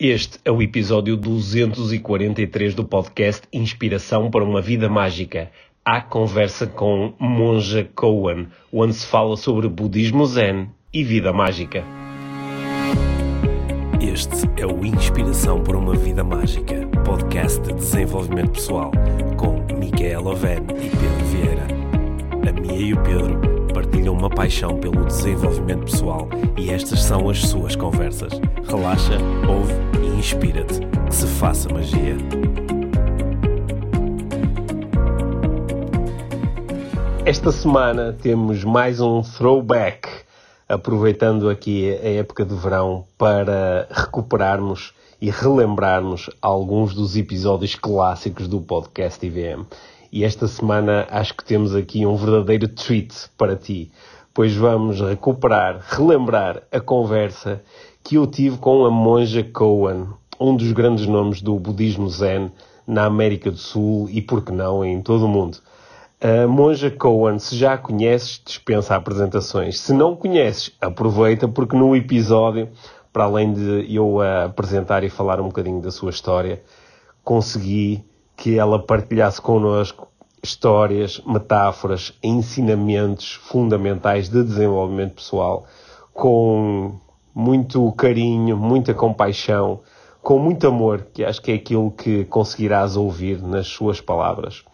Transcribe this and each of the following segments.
Este é o episódio 243 do podcast Inspiração para uma Vida Mágica. A conversa com Monja Cohen, onde se fala sobre budismo zen e vida mágica. Este é o Inspiração para uma Vida Mágica, podcast de desenvolvimento pessoal, com Micaela Oven e Pedro Vieira. A Mia e o Pedro partilham uma paixão pelo desenvolvimento pessoal e estas são as suas conversas. Relaxa, ouve e inspira-te. Que se faça magia. Esta semana temos mais um throwback, aproveitando aqui a época de verão para recuperarmos e relembrarmos alguns dos episódios clássicos do podcast IVM. E esta semana acho que temos aqui um verdadeiro treat para ti, pois vamos recuperar, relembrar a conversa que eu tive com a monja Cohen, um dos grandes nomes do budismo zen na América do Sul e, por que não, em todo o mundo. A monja Cohen, se já a conheces, dispensa apresentações. Se não conheces, aproveita porque no episódio, para além de eu a apresentar e falar um bocadinho da sua história, consegui que ela partilhasse connosco histórias, metáforas, ensinamentos fundamentais de desenvolvimento pessoal com muito carinho, muita compaixão, com muito amor, que acho que é aquilo que conseguirás ouvir nas suas palavras.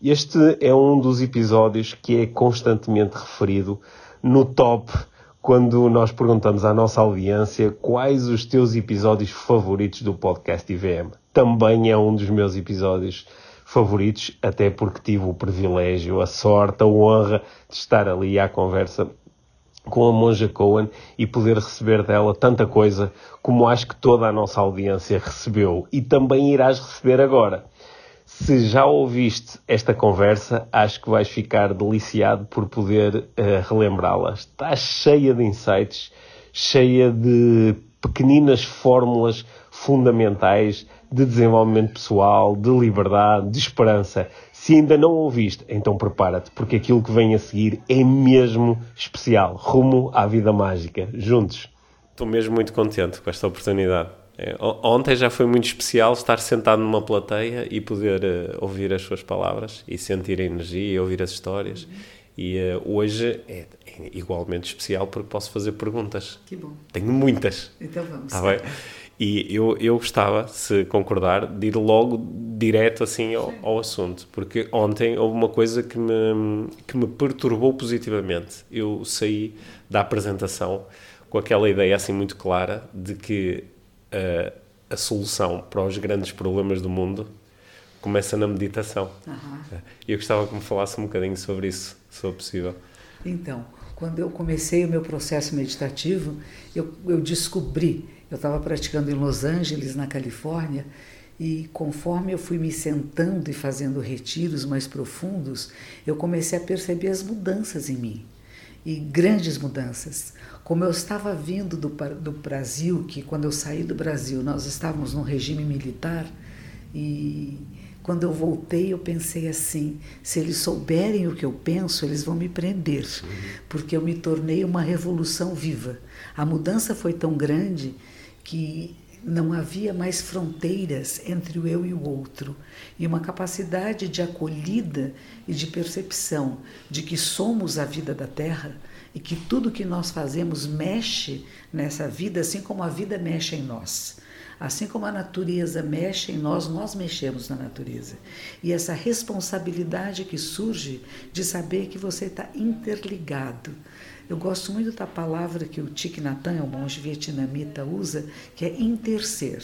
Este é um dos episódios que é constantemente referido no top quando nós perguntamos à nossa audiência quais os teus episódios favoritos do podcast IVM. Também é um dos meus episódios favoritos, até porque tive o privilégio, a sorte, a honra de estar ali à conversa com a Monja Cohen e poder receber dela tanta coisa como acho que toda a nossa audiência recebeu e também irás receber agora. Se já ouviste esta conversa, acho que vais ficar deliciado por poder uh, relembrá-la. Está cheia de insights, cheia de pequeninas fórmulas fundamentais de desenvolvimento pessoal, de liberdade, de esperança. Se ainda não ouviste, então prepara-te, porque aquilo que vem a seguir é mesmo especial. Rumo à vida mágica. Juntos. Estou mesmo muito contente com esta oportunidade. É, ontem já foi muito especial estar sentado numa plateia e poder uh, ouvir as suas palavras e sentir a energia e ouvir as histórias. Uhum. E uh, hoje é, é, igualmente especial porque posso fazer perguntas. Que bom. Tenho muitas. Então vamos. Tá bem? E eu, eu gostava, se concordar, de ir logo direto assim ao, ao, assunto, porque ontem houve uma coisa que me, que me perturbou positivamente. Eu saí da apresentação com aquela ideia assim muito clara de que a, a solução para os grandes problemas do mundo começa na meditação. Uhum. Eu gostava que me falasse um bocadinho sobre isso, se for possível. Então, quando eu comecei o meu processo meditativo, eu, eu descobri, eu estava praticando em Los Angeles, na Califórnia, e conforme eu fui me sentando e fazendo retiros mais profundos, eu comecei a perceber as mudanças em mim e grandes mudanças. Como eu estava vindo do, do Brasil, que quando eu saí do Brasil nós estávamos num regime militar, e quando eu voltei eu pensei assim: se eles souberem o que eu penso, eles vão me prender, porque eu me tornei uma revolução viva. A mudança foi tão grande que não havia mais fronteiras entre o eu e o outro, e uma capacidade de acolhida e de percepção de que somos a vida da Terra e que tudo que nós fazemos mexe nessa vida, assim como a vida mexe em nós. Assim como a natureza mexe em nós, nós mexemos na natureza. E essa responsabilidade que surge de saber que você está interligado eu gosto muito da palavra que o Thich Nhat Hanh, o monge vietnamita, usa, que é interser.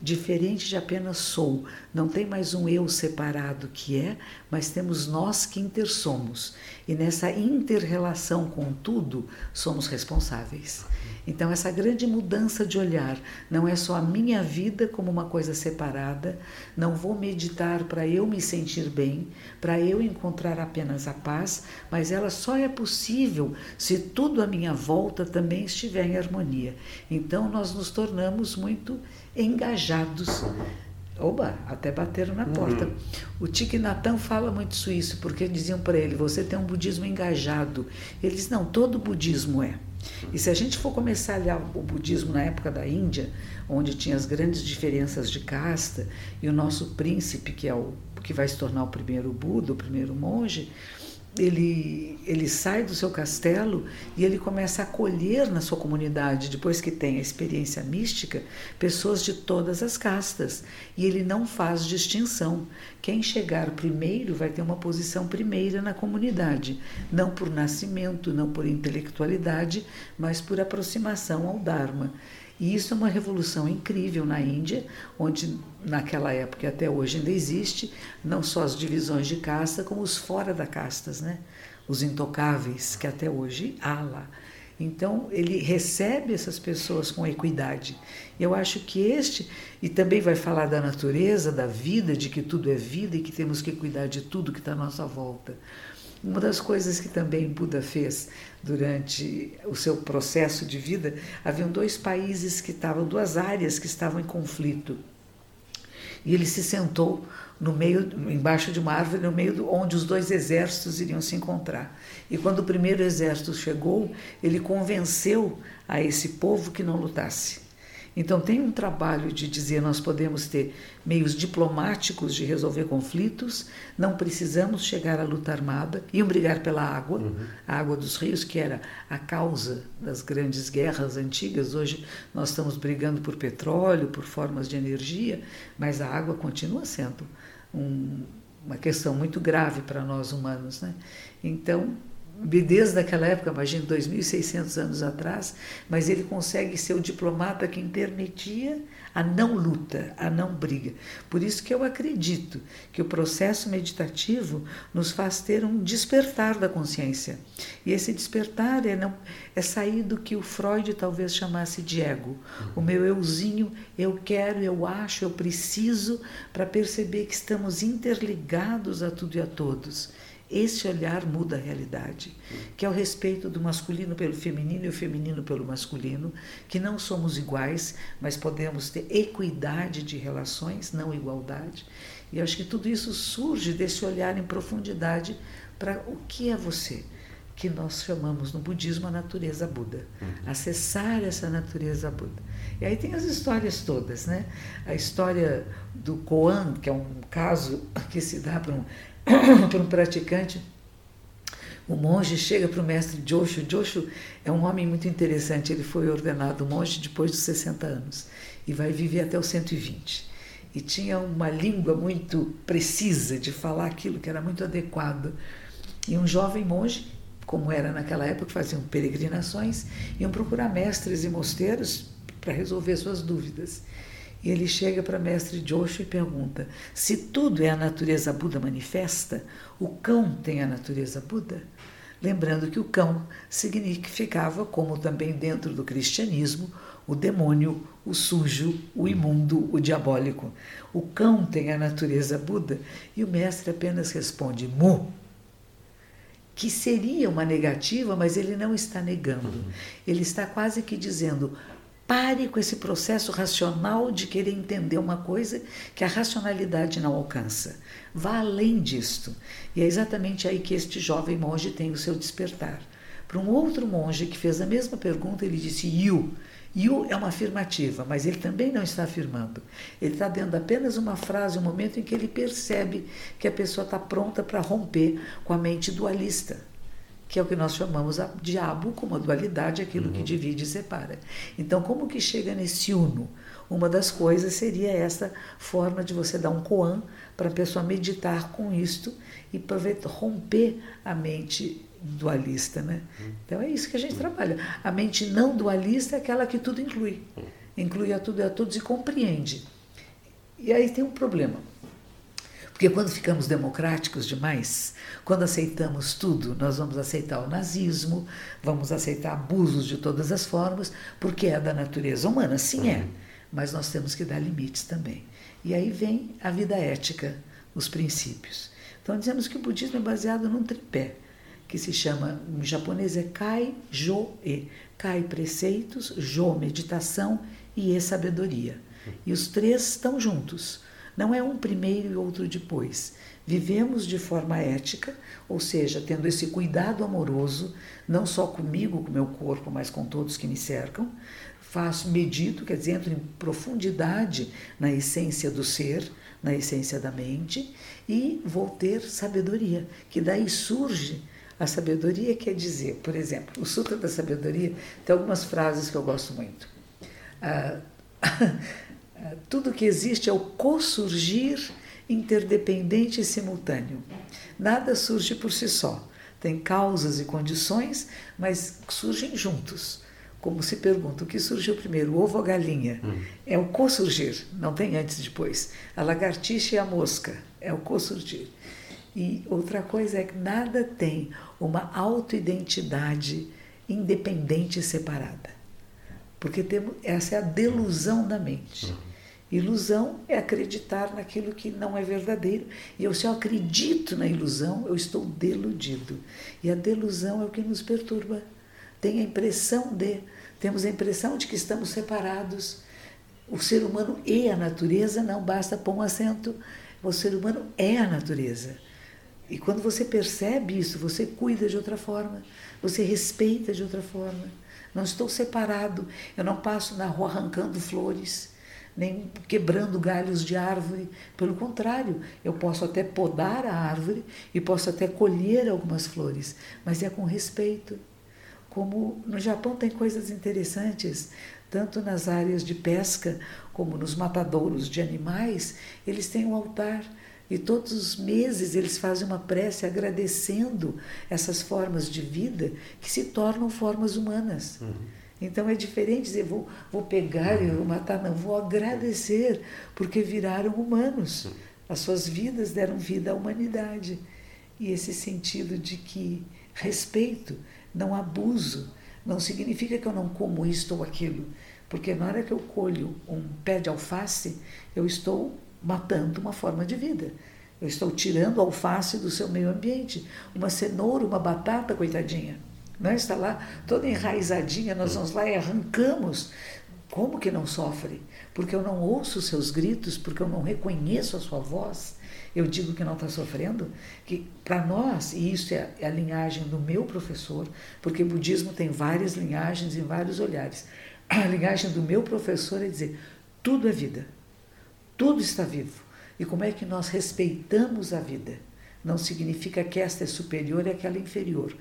Diferente de apenas sou. Não tem mais um eu separado que é, mas temos nós que intersomos. E nessa interrelação com tudo, somos responsáveis. Então, essa grande mudança de olhar não é só a minha vida como uma coisa separada, não vou meditar para eu me sentir bem, para eu encontrar apenas a paz, mas ela só é possível se tudo à minha volta também estiver em harmonia. Então, nós nos tornamos muito engajados Oba, até bateram na porta. Uhum. O Thich Nhat fala muito isso, porque diziam para ele: você tem um budismo engajado. Ele diz: não, todo budismo é. E se a gente for começar a olhar o budismo na época da Índia, onde tinha as grandes diferenças de casta, e o nosso príncipe, que é o que vai se tornar o primeiro Buda, o primeiro monge, ele, ele sai do seu castelo e ele começa a acolher na sua comunidade, depois que tem a experiência mística, pessoas de todas as castas. E ele não faz distinção. Quem chegar primeiro vai ter uma posição primeira na comunidade, não por nascimento, não por intelectualidade, mas por aproximação ao Dharma. E isso é uma revolução incrível na Índia, onde naquela época e até hoje ainda existe, não só as divisões de casta, como os fora da castas, né? os intocáveis, que até hoje há lá. Então, ele recebe essas pessoas com equidade. Eu acho que este, e também vai falar da natureza, da vida, de que tudo é vida e que temos que cuidar de tudo que está à nossa volta. Uma das coisas que também Buda fez durante o seu processo de vida, haviam dois países que estavam, duas áreas que estavam em conflito. E ele se sentou no meio, embaixo de uma árvore, no meio do, onde os dois exércitos iriam se encontrar. E quando o primeiro exército chegou, ele convenceu a esse povo que não lutasse. Então, tem um trabalho de dizer nós podemos ter meios diplomáticos de resolver conflitos, não precisamos chegar à luta armada, iam brigar pela água, uhum. a água dos rios, que era a causa das grandes guerras antigas. Hoje nós estamos brigando por petróleo, por formas de energia, mas a água continua sendo um, uma questão muito grave para nós humanos. Né? Então, desde aquela época, imagino 2.600 anos atrás, mas ele consegue ser o diplomata que intermedia a não luta, a não briga. Por isso que eu acredito que o processo meditativo nos faz ter um despertar da consciência. E esse despertar é, não, é sair do que o Freud talvez chamasse de ego. O meu euzinho, eu quero, eu acho, eu preciso, para perceber que estamos interligados a tudo e a todos esse olhar muda a realidade, que é o respeito do masculino pelo feminino e o feminino pelo masculino, que não somos iguais, mas podemos ter equidade de relações, não igualdade. E acho que tudo isso surge desse olhar em profundidade para o que é você, que nós chamamos no budismo a natureza Buda, uhum. acessar essa natureza Buda. E aí tem as histórias todas, né? A história do Koan, que é um caso que se dá para um para um praticante, o monge chega para o mestre Joshu. Joshu é um homem muito interessante. Ele foi ordenado monge depois dos 60 anos e vai viver até os 120. E tinha uma língua muito precisa de falar aquilo que era muito adequado. E um jovem monge, como era naquela época, faziam peregrinações, iam procurar mestres e mosteiros para resolver suas dúvidas. E ele chega para mestre Joshua e pergunta: se tudo é a natureza Buda manifesta, o cão tem a natureza Buda? Lembrando que o cão significava, como também dentro do cristianismo, o demônio, o sujo, o imundo, o diabólico. O cão tem a natureza Buda e o mestre apenas responde mu, que seria uma negativa, mas ele não está negando. Ele está quase que dizendo: Pare com esse processo racional de querer entender uma coisa que a racionalidade não alcança. Vá além disto. E é exatamente aí que este jovem monge tem o seu despertar. Para um outro monge que fez a mesma pergunta, ele disse you. You é uma afirmativa, mas ele também não está afirmando. Ele está dando apenas uma frase, um momento em que ele percebe que a pessoa está pronta para romper com a mente dualista que é o que nós chamamos a diabo como a dualidade, aquilo uhum. que divide e separa. Então, como que chega nesse uno? Uma das coisas seria essa forma de você dar um koan para a pessoa meditar com isto e romper a mente dualista, né? Uhum. Então é isso que a gente trabalha. A mente não dualista é aquela que tudo inclui, uhum. inclui a tudo e a todos e compreende. E aí tem um problema. Porque quando ficamos democráticos demais, quando aceitamos tudo, nós vamos aceitar o nazismo, vamos aceitar abusos de todas as formas, porque é da natureza humana, sim é, mas nós temos que dar limites também. E aí vem a vida ética, os princípios. Então dizemos que o budismo é baseado num tripé, que se chama, em japonês é Kai, Jo, E. Kai, preceitos, Jo, meditação e E, sabedoria. E os três estão juntos Não é um primeiro e outro depois. Vivemos de forma ética, ou seja, tendo esse cuidado amoroso, não só comigo, com meu corpo, mas com todos que me cercam. Faço, medito, quer dizer, entro em profundidade na essência do ser, na essência da mente, e vou ter sabedoria, que daí surge a sabedoria quer dizer, por exemplo, o Sutra da Sabedoria tem algumas frases que eu gosto muito. Ah, tudo que existe é o co-surgir interdependente e simultâneo. Nada surge por si só. Tem causas e condições, mas surgem juntos. Como se pergunta, o que surgiu primeiro, o ovo ou a galinha? Hum. É o co-surgir, não tem antes e depois. A lagartixa e a mosca, é o co-surgir. E outra coisa é que nada tem uma autoidentidade independente e separada. Porque temos, essa é a delusão da mente. Uhum. Ilusão é acreditar naquilo que não é verdadeiro. E eu, se eu acredito na ilusão, eu estou deludido. E a delusão é o que nos perturba. Tem a impressão de, temos a impressão de que estamos separados. O ser humano e a natureza, não basta pôr um acento. O ser humano é a natureza. E quando você percebe isso, você cuida de outra forma, você respeita de outra forma. Não estou separado, eu não passo na rua arrancando flores, nem quebrando galhos de árvore. Pelo contrário, eu posso até podar a árvore e posso até colher algumas flores, mas é com respeito. Como no Japão tem coisas interessantes, tanto nas áreas de pesca como nos matadouros de animais, eles têm um altar e todos os meses eles fazem uma prece agradecendo essas formas de vida que se tornam formas humanas. Uhum. Então é diferente dizer, vou, vou pegar e vou matar, não, vou agradecer, porque viraram humanos. As suas vidas deram vida à humanidade. E esse sentido de que respeito, não abuso, não significa que eu não como isto ou aquilo. Porque na hora que eu colho um pé de alface, eu estou matando uma forma de vida. Eu estou tirando alface do seu meio ambiente. Uma cenoura, uma batata, coitadinha. Não está lá toda enraizadinha, nós vamos lá e arrancamos. Como que não sofre? Porque eu não ouço os seus gritos, porque eu não reconheço a sua voz. Eu digo que não está sofrendo. Que para nós, e isso é a linhagem do meu professor, porque budismo tem várias linhagens e vários olhares. A linhagem do meu professor é dizer: tudo é vida. Tudo está vivo. E como é que nós respeitamos a vida? Não significa que esta é superior e aquela inferior.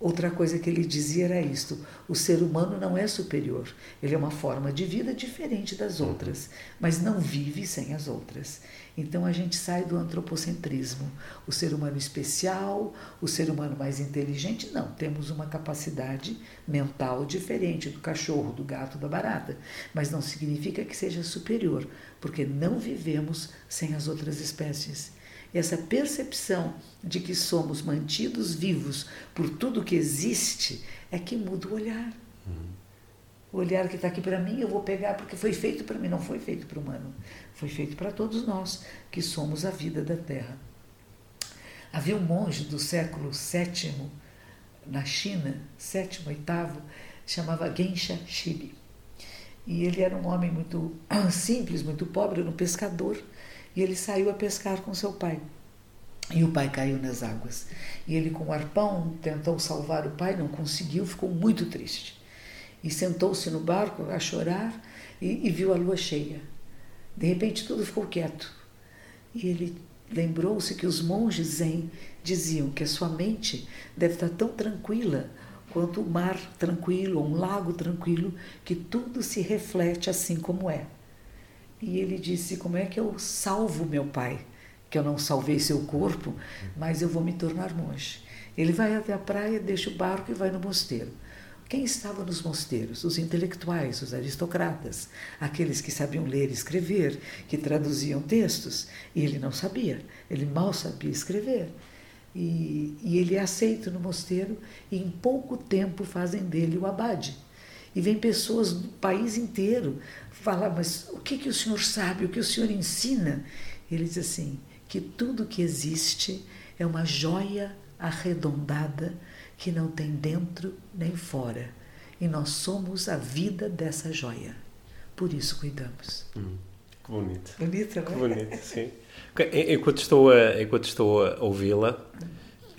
Outra coisa que ele dizia era isto: o ser humano não é superior, ele é uma forma de vida diferente das outras, mas não vive sem as outras. Então a gente sai do antropocentrismo, o ser humano especial, o ser humano mais inteligente, não, temos uma capacidade mental diferente do cachorro, do gato, da barata, mas não significa que seja superior, porque não vivemos sem as outras espécies essa percepção de que somos mantidos vivos por tudo que existe é que muda o olhar. O olhar que está aqui para mim, eu vou pegar porque foi feito para mim, não foi feito para o humano. Foi feito para todos nós, que somos a vida da Terra. Havia um monge do século VII na China, sétimo, oitavo, chamava Gensha Shibi. E ele era um homem muito simples, muito pobre, era um pescador. E ele saiu a pescar com seu pai. E o pai caiu nas águas. E ele, com o arpão, tentou salvar o pai, não conseguiu, ficou muito triste. E sentou-se no barco a chorar e, e viu a lua cheia. De repente, tudo ficou quieto. E ele lembrou-se que os monges zen diziam que a sua mente deve estar tão tranquila quanto o mar tranquilo, um lago tranquilo, que tudo se reflete assim como é. E ele disse: Como é que eu salvo meu pai? Que eu não salvei seu corpo, mas eu vou me tornar monge. Ele vai até a praia, deixa o barco e vai no mosteiro. Quem estava nos mosteiros? Os intelectuais, os aristocratas, aqueles que sabiam ler e escrever, que traduziam textos. E ele não sabia, ele mal sabia escrever. E, e ele é aceito no mosteiro e em pouco tempo fazem dele o abade. E vem pessoas do país inteiro falar, mas o que, que o senhor sabe, o que o senhor ensina? Ele diz assim, que tudo que existe é uma joia arredondada que não tem dentro nem fora. E nós somos a vida dessa joia. Por isso cuidamos. Hum. Que bonito. Bonita, Que bonito, sim. Enquanto estou a, enquanto estou a ouvi-la,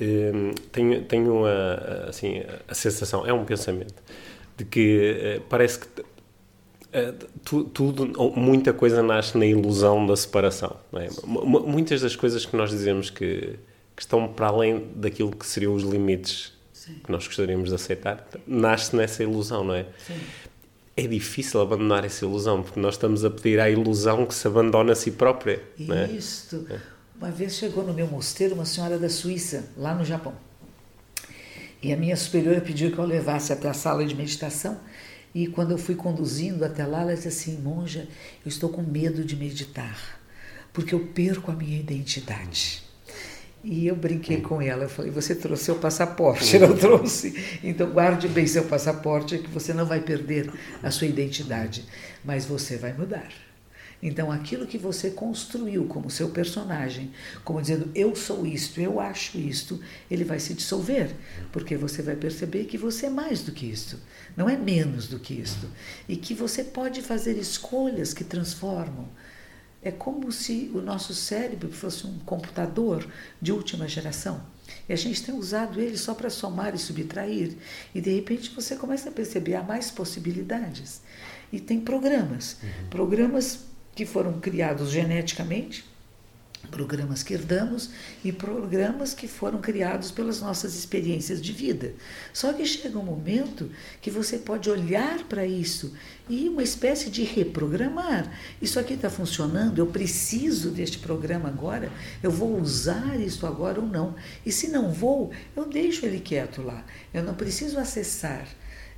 hum, tenho, tenho a, assim, a sensação, é um pensamento, de que eh, parece que eh, tudo, muita coisa nasce na ilusão da separação. É? Muitas das coisas que nós dizemos que, que, estão para além daquilo que seriam os limites Sim. que nós gostaríamos de aceitar, nasce nessa ilusão, não é? Sim é difícil abandonar essa ilusão, porque nós estamos a pedir à ilusão que se abandone a si própria. É? Isto. É? Uma vez chegou no meu mosteiro uma senhora da Suíça, lá no Japão. E a minha superiora pediu que eu levasse até a sala de meditação. E quando eu fui conduzindo até lá, ela disse assim: Monja, eu estou com medo de meditar, porque eu perco a minha identidade. E eu brinquei com ela, eu falei, você trouxe seu passaporte, não trouxe? Então guarde bem seu passaporte, que você não vai perder a sua identidade, mas você vai mudar. Então aquilo que você construiu como seu personagem, como dizendo eu sou isto, eu acho isto, ele vai se dissolver, porque você vai perceber que você é mais do que isto, não é menos do que isto, e que você pode fazer escolhas que transformam é como se o nosso cérebro fosse um computador de última geração. E a gente tem usado ele só para somar e subtrair. E de repente você começa a perceber há mais possibilidades. E tem programas. Uhum. Programas que foram criados geneticamente programas que herdamos e programas que foram criados pelas nossas experiências de vida. Só que chega um momento que você pode olhar para isso e uma espécie de reprogramar. Isso aqui está funcionando, eu preciso deste programa agora, eu vou usar isso agora ou não. E se não vou, eu deixo ele quieto lá. Eu não preciso acessar.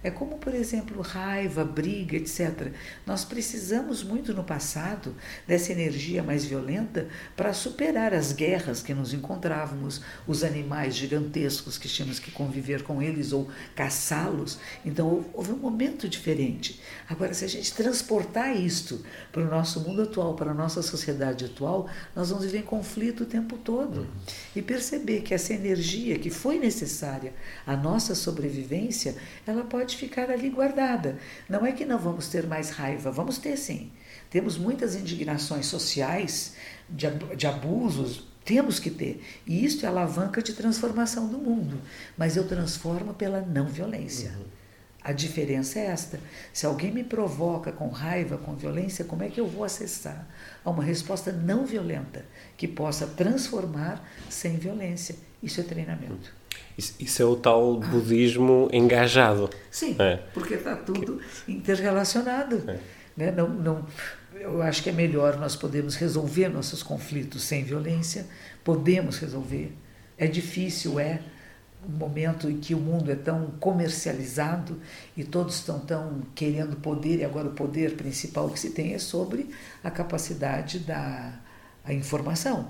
É como, por exemplo, raiva, briga, etc. Nós precisamos muito no passado dessa energia mais violenta para superar as guerras que nos encontrávamos, os animais gigantescos que tínhamos que conviver com eles ou caçá-los. Então houve um momento diferente. Agora, se a gente transportar isto para o nosso mundo atual, para a nossa sociedade atual, nós vamos viver em conflito o tempo todo. E perceber que essa energia que foi necessária à nossa sobrevivência, ela pode ficar ali guardada. Não é que não vamos ter mais raiva, vamos ter sim. Temos muitas indignações sociais de, de abusos, temos que ter. E isso é alavanca de transformação do mundo. Mas eu transformo pela não violência. Uhum. A diferença é esta. Se alguém me provoca com raiva, com violência, como é que eu vou acessar a uma resposta não violenta que possa transformar sem violência? Isso é treinamento. Isso, isso é o tal budismo engajado. Sim, é. porque está tudo interrelacionado. É. Né? Não, não, eu acho que é melhor nós podemos resolver nossos conflitos sem violência, podemos resolver. É difícil, é um momento em que o mundo é tão comercializado e todos estão tão querendo poder, e agora o poder principal que se tem é sobre a capacidade da a informação,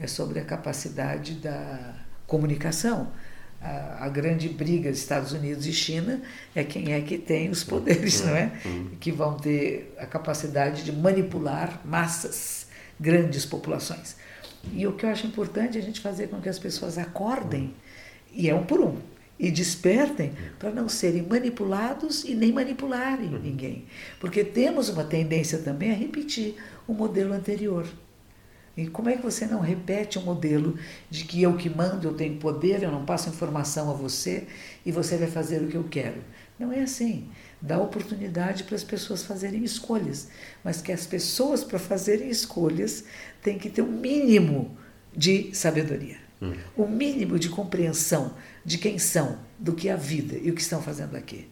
é sobre a capacidade da comunicação a, a, grande briga dos Estados Unidos e China é quem é que tem os poderes, não é? Que vão ter a capacidade de manipular massas, grandes populações. E o que eu acho importante é a gente fazer com que as pessoas acordem, e é um por um, e despertem para não serem manipulados e nem manipularem uhum. ninguém. Porque temos uma tendência também a repetir o modelo anterior. E como é que você não repete o modelo de que eu que mando, eu tenho poder, eu não passo informação a você e você vai fazer o que eu quero? Não é assim. Dá oportunidade para as pessoas fazerem escolhas, mas que as pessoas, para fazerem escolhas, têm que ter um mínimo de sabedoria, hum. um mínimo de compreensão de quem são, do que é a vida e o que estão fazendo aqui.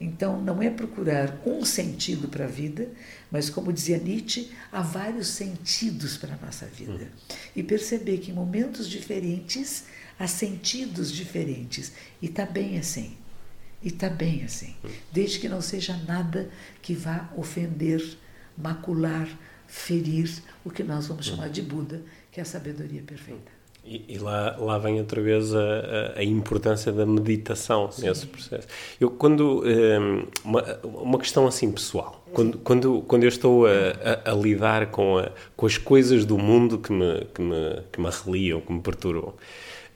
Então, não é procurar um sentido para a vida, mas, como dizia Nietzsche, há vários sentidos para a nossa vida. Hum. E perceber que em momentos diferentes há sentidos diferentes. E está bem assim. E está bem assim. Hum. Desde que não seja nada que vá ofender, macular, ferir o que nós vamos hum. chamar de Buda, que é a sabedoria perfeita. E, e, lá, lá vem outra vez a, a, importância da meditação Sim. nesse processo. Eu, quando. Um, uma, uma questão assim pessoal. Quando, quando, quando eu estou a, a, a lidar com, a, com as coisas do mundo que me, que me, que me arreliam, que me perturbam.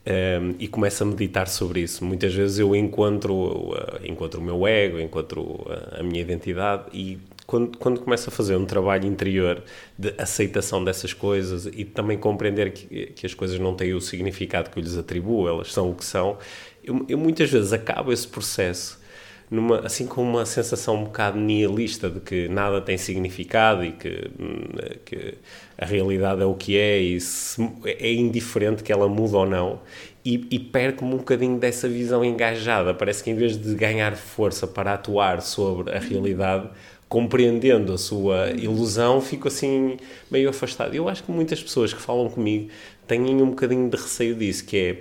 Um, e começo a meditar sobre isso. Muitas vezes eu encontro, uh, encontro o meu ego, encontro a, a minha identidade e quando, quando começa a fazer um trabalho interior de aceitação dessas coisas e também compreender que, que as coisas não têm o significado que eu lhes atribuo, elas são o que são, eu, eu muitas vezes acabo esse processo numa, assim com uma sensação um bocado nihilista de que nada tem significado e que, que a realidade é o que é e se, é indiferente que ela mude ou não e, e perco-me um bocadinho dessa visão engajada. Parece que em vez de ganhar força para atuar sobre a realidade, compreendendo a sua ilusão, fico assim meio afastado. Eu acho que muitas pessoas que falam comigo têm um bocadinho de receio disso, que é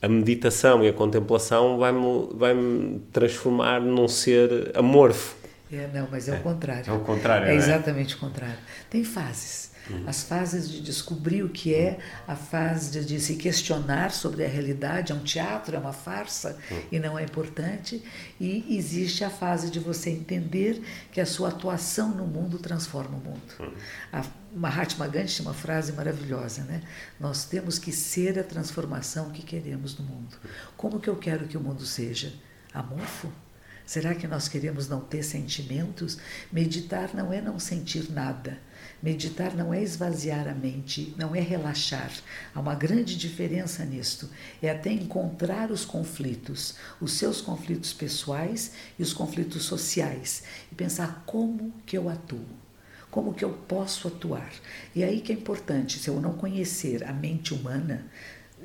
a meditação e a contemplação vai-me vai -me transformar num ser amorfo. É, não, mas é, é o contrário. É o contrário. É, é exatamente o contrário. Tem fases. Uhum. As fases de descobrir o que é, a fase de, de, se questionar sobre a realidade, é um teatro, é uma farsa uhum. e não é importante. E existe a fase de você entender que a sua atuação no mundo transforma o mundo. Uhum. A Mahatma Gandhi tinha uma frase maravilhosa, né? Nós temos que ser a transformação que queremos no mundo. Como que eu quero que o mundo seja? Amorfo? Será que nós queremos não ter sentimentos? Meditar não é não sentir nada. Meditar não é esvaziar a mente, não é relaxar. Há uma grande diferença nisto. É até encontrar os conflitos, os seus conflitos pessoais e os conflitos sociais, e pensar como que eu atuo. Como que eu posso atuar? E aí que é importante, se eu não conhecer a mente humana,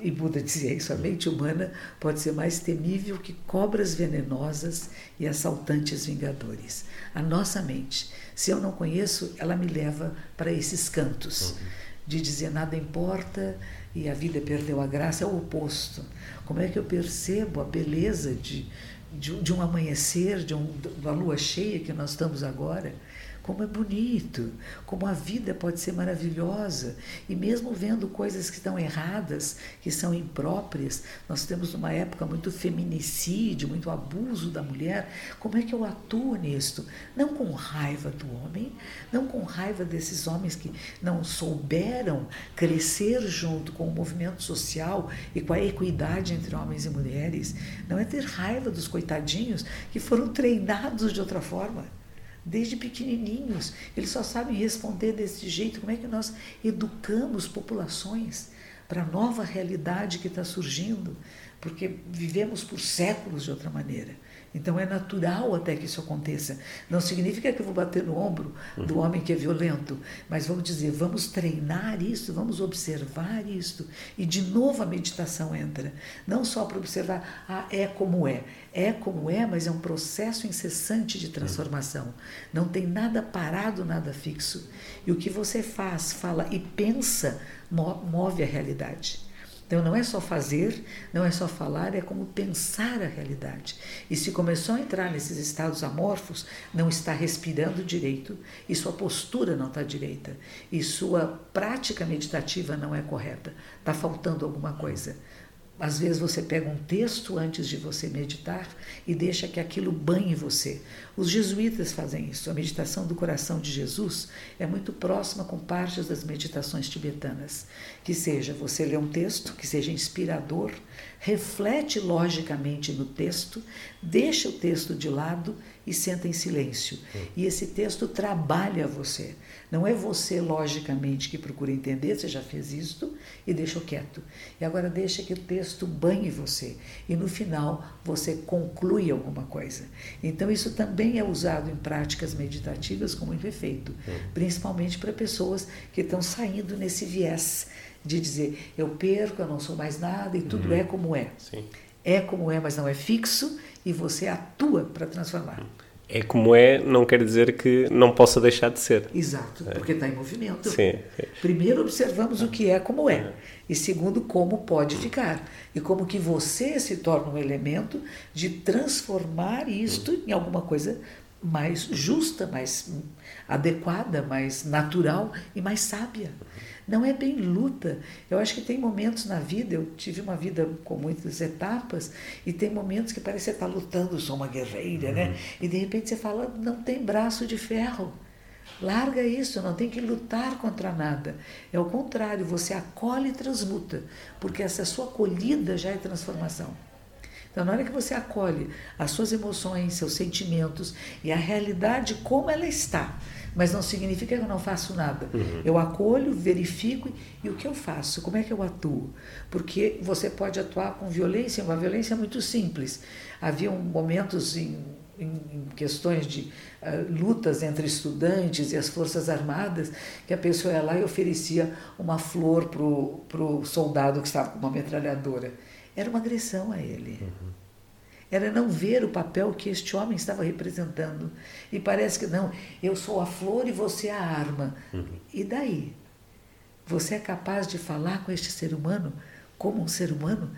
e Buda dizia isso, a mente humana pode ser mais temível que cobras venenosas e assaltantes vingadores. A nossa mente, se eu não conheço, ela me leva para esses cantos de dizer nada importa e a vida perdeu a graça, é o oposto. Como é que eu percebo a beleza de, de, de um amanhecer, de, um, de uma lua cheia que nós estamos agora? Como é bonito, como a vida pode ser maravilhosa. E mesmo vendo coisas que estão erradas, que são impróprias, nós temos uma época muito feminicídio, muito abuso da mulher. Como é que eu atuo nisto? Não com raiva do homem, não com raiva desses homens que não souberam crescer junto com o movimento social e com a equidade entre homens e mulheres. Não é ter raiva dos coitadinhos que foram treinados de outra forma desde pequenininhos. Eles só sabem responder desse jeito. Como é que nós educamos populações para a nova realidade que está surgindo? Porque vivemos por séculos de outra maneira. Então é natural até que isso aconteça. Não significa que eu vou bater no ombro do uhum. homem que é violento, mas vamos dizer, vamos treinar isso, vamos observar isso. E de novo a meditação entra. Não só para observar, ah, é como é. É como é, mas é um processo incessante de transformação. Não tem nada parado, nada fixo. E o que você faz, fala e pensa move a realidade. Então não é só fazer, não é só falar, é como pensar a realidade. E se começou a entrar nesses estados amorfos, não está respirando direito, e sua postura não está direita, e sua prática meditativa não é correta, está faltando alguma coisa. Às vezes você pega um texto antes de você meditar e deixa que aquilo banhe você. Os jesuítas fazem isso. A meditação do coração de Jesus é muito próxima com partes das meditações tibetanas. Que seja você ler um texto que seja inspirador, reflete logicamente no texto, deixa o texto de lado e senta em silêncio. E esse texto trabalha você. Não é você, logicamente, que procura entender, você já fez isto e deixou quieto. E agora deixa que o texto banhe você. E no final você conclui alguma coisa. Então isso também é usado em práticas meditativas com muito efeito, principalmente para pessoas que estão saindo nesse viés de dizer eu perco, eu não sou mais nada e tudo uhum. é como é. Sim. É como é, mas não é fixo e você atua para transformar. É como é, não quer dizer que não possa deixar de ser. Exato, porque está em movimento. Sim, sim. Primeiro observamos o que é como é, é, e segundo como pode ficar e como que você se torna um elemento de transformar isto em alguma coisa mais justa, mais adequada, mais natural e mais sábia. Não é bem luta. Eu acho que tem momentos na vida, eu tive uma vida com muitas etapas, e tem momentos que parece que você está lutando, sou uma guerreira, né? uhum. né? E de repente você fala, não tem braço de ferro. Larga isso, não tem que lutar contra nada. É o contrário, você acolhe e transmuta, porque essa sua acolhida já é transformação. Então, na hora que você acolhe as suas emoções, seus sentimentos e a realidade como ela está, mas não significa que eu não faço nada. Uhum. Eu acolho, verifico e o que eu faço? Como é que eu atuo? Porque você pode atuar com violência, uma violência muito simples. Havia momentos em, em, questões de uh, lutas entre estudantes e as forças armadas que a pessoa ia lá e oferecia uma flor para o soldado que estava com uma metralhadora. Era uma agressão a ele. Uhum era não ver o papel que este homem estava representando. E parece que não, eu sou a flor e você a arma. Uhum. E daí? Você é capaz de falar com este ser humano como um ser humano?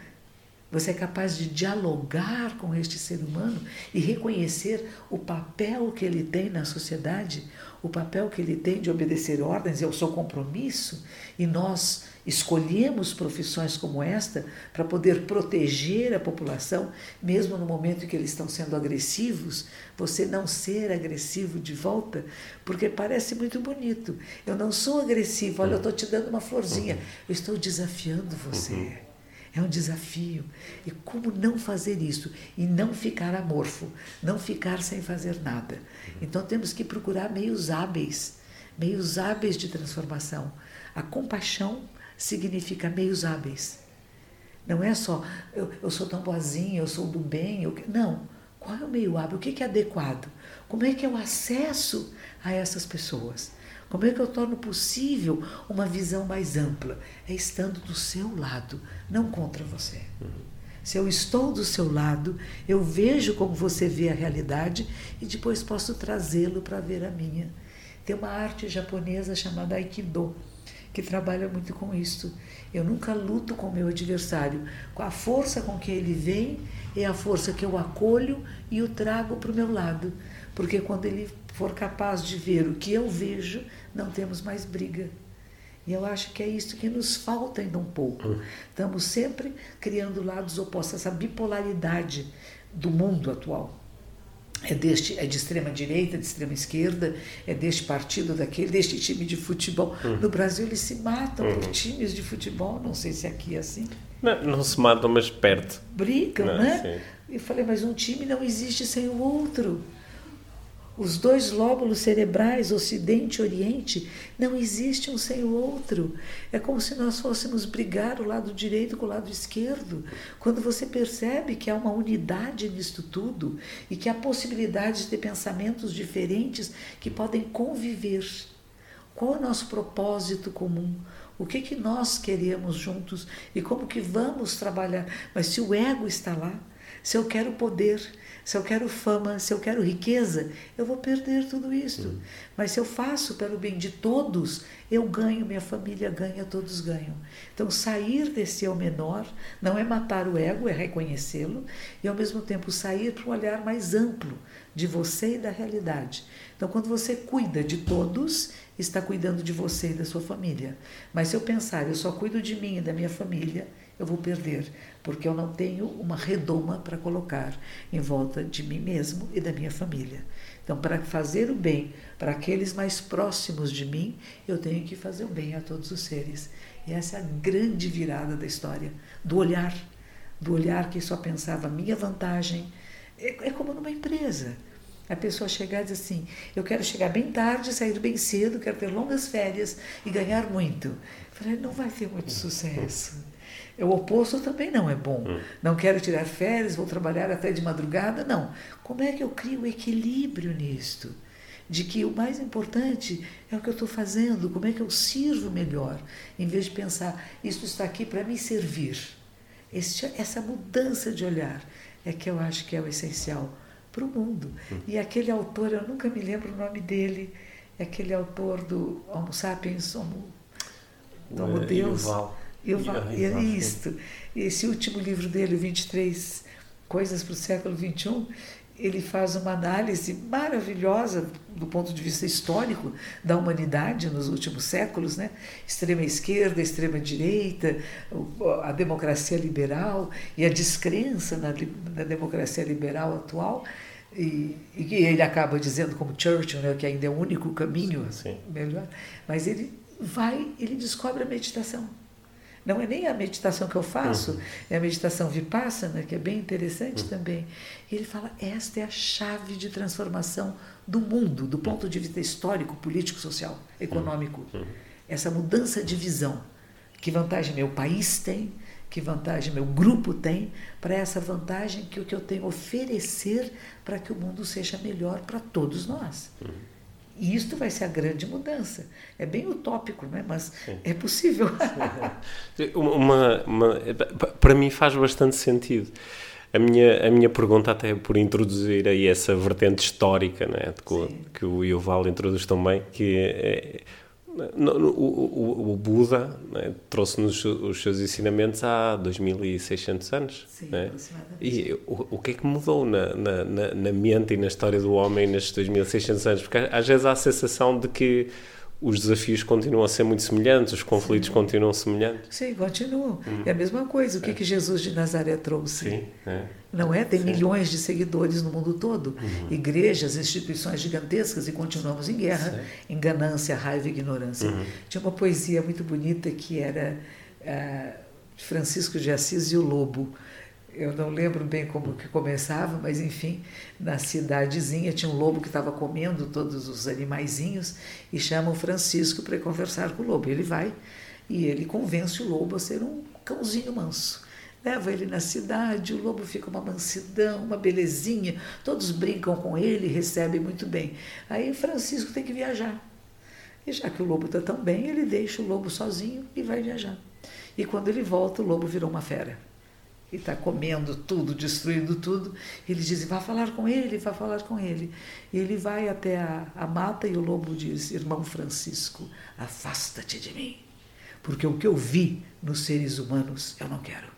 Você é capaz de dialogar com este ser humano e reconhecer o papel que ele tem na sociedade, o papel que ele tem de obedecer ordens, é o seu compromisso, e nós escolhemos profissões como esta para poder proteger a população, mesmo no momento em que eles estão sendo agressivos, você não ser agressivo de volta, porque parece muito bonito. Eu não sou agressivo, olha, eu estou te dando uma florzinha, eu estou desafiando você. Uhum. É um desafio. E como não fazer isso? E não ficar amorfo, não ficar sem fazer nada. Então temos que procurar meios hábeis, meios hábeis de transformação. A compaixão significa meios hábeis. Não é só eu, eu sou tão boazinha, eu sou do bem. Eu, não. Qual é o meio hábil? O que é adequado? Como é que eu acesso a essas pessoas? Como é que eu torno possível uma visão mais ampla? É estando do seu lado, não contra você. Se eu estou do seu lado, eu vejo como você vê a realidade e depois posso trazê-lo para ver a minha. Tem uma arte japonesa chamada Aikido, que trabalha muito com isso. Eu nunca luto com o meu adversário. A força com que ele vem, é a força que eu acolho e o trago para o meu lado. Porque quando ele for capaz de ver o que eu vejo, não temos mais briga. E eu acho que é isso que nos falta ainda um pouco. Hum. Estamos sempre criando lados opostos, essa bipolaridade do mundo atual. É, deste, é de extrema direita, de extrema esquerda, é deste partido, daquele, deste time de futebol. Uhum. No Brasil eles se matam uhum. por times de futebol, não sei se aqui é assim. Não, não se matam, mas perto. Brigam, não, né? Sim. E falei, mas um time não existe sem o outro. Os dois lóbulos cerebrais, Ocidente e Oriente, não existem um sem o outro. É como se nós fôssemos brigar o lado direito com o lado esquerdo. Quando você percebe que há uma unidade nisto tudo e que há possibilidades de pensamentos diferentes que podem conviver. Qual é o nosso propósito comum? O que, que nós queremos juntos e como que vamos trabalhar? Mas se o ego está lá, se eu quero poder, se eu quero fama, se eu quero riqueza, eu vou perder tudo isso. Uhum. Mas se eu faço pelo bem de todos, eu ganho, minha família ganha, todos ganham. Então, sair desse eu menor não é matar o ego, é reconhecê-lo e, ao mesmo tempo, sair para um olhar mais amplo de você e da realidade. Então, quando você cuida de todos, está cuidando de você e da sua família. Mas se eu pensar, eu só cuido de mim e da minha família, eu vou perder, porque eu não tenho uma redoma para colocar em volta de mim mesmo e da minha família. Então, para fazer o bem para aqueles mais próximos de mim, eu tenho que fazer o bem a todos os seres. E essa é a grande virada da história, do olhar, do olhar que só pensava minha vantagem. É, é como numa empresa. A pessoa chegar e dizer assim: Eu quero chegar bem tarde, sair bem cedo, quero ter longas férias e ganhar muito. Eu falei: Não vai ter muito sucesso. O oposto também não é bom. Hum. Não quero tirar férias, vou trabalhar até de madrugada. Não. Como é que eu crio equilíbrio nisto? De que o mais importante é o que eu estou fazendo, como é que eu sirvo melhor, em vez de pensar, isso está aqui para me servir. Este, essa mudança de olhar é que eu acho que é o essencial para o mundo. Hum. E aquele autor, eu nunca me lembro o nome dele, é aquele autor do Homo Sapiens, Homo, Homo Deus. Yuval. Eu, eu, isto, esse último livro dele, 23 Coisas para o Século XXI, ele faz uma análise maravilhosa do ponto de vista histórico da humanidade nos últimos séculos, né? Extrema esquerda, extrema direita, a democracia liberal e a descrença na, na democracia liberal atual. E, e, ele acaba dizendo, como Churchill, né, que ainda é o único caminho Sim. melhor, mas ele vai, ele descobre a meditação Não é nem a meditação que eu faço, uhum. é a meditação vipassana, que é bem interessante uhum. também. E ele fala: esta é a chave de transformação do mundo, do ponto de vista histórico, político, social, econômico. Uhum. Essa mudança de visão. Que vantagem meu país tem, que vantagem meu grupo tem, para essa vantagem que o que eu tenho a oferecer para que o mundo seja melhor para todos nós. Uhum. E isto vai ser a grande mudança. É bem utópico, né? mas Sim. é possível. uma, uma, para mim faz bastante sentido. A minha, a minha pergunta, até por introduzir aí essa vertente histórica né, que, que o Yuval introduz também, que é, o, o, o Buda né, trouxe-nos os seus ensinamentos há 2600 anos. Sim, né? E o, o que é que mudou na, na, na, mente e na história do homem nestes 2600 anos? Porque às vezes há a sensação de que os desafios continuam a ser muito semelhantes, os conflitos Sim. continuam semelhantes. Sim, continuam. Hum. É a mesma coisa. O que, é. que Jesus de Nazaré trouxe? Sim, é. Não é? Tem Sim. milhões de seguidores no mundo todo, uhum. igrejas, instituições gigantescas e continuamos em guerra, Sim. em ganância, raiva e ignorância. Uhum. Tinha uma poesia muito bonita que era uh, Francisco de Assis e o Lobo eu não lembro bem como que começava, mas enfim, na cidadezinha tinha um lobo que estava comendo todos os animaizinhos e chama o Francisco para conversar com o lobo. Ele vai e ele convence o lobo a ser um cãozinho manso. Leva ele na cidade, o lobo fica uma mansidão, uma belezinha, todos brincam com ele, recebem muito bem. Aí Francisco tem que viajar. E já que o lobo está tão bem, ele deixa o lobo sozinho e vai viajar. E quando ele volta, o lobo virou uma fera e está comendo tudo, destruindo tudo. Ele diz: vá falar com ele, vá falar com ele. E ele vai até a, a mata e o lobo diz: Irmão Francisco, afasta-te de mim, porque o que eu vi nos seres humanos eu não quero.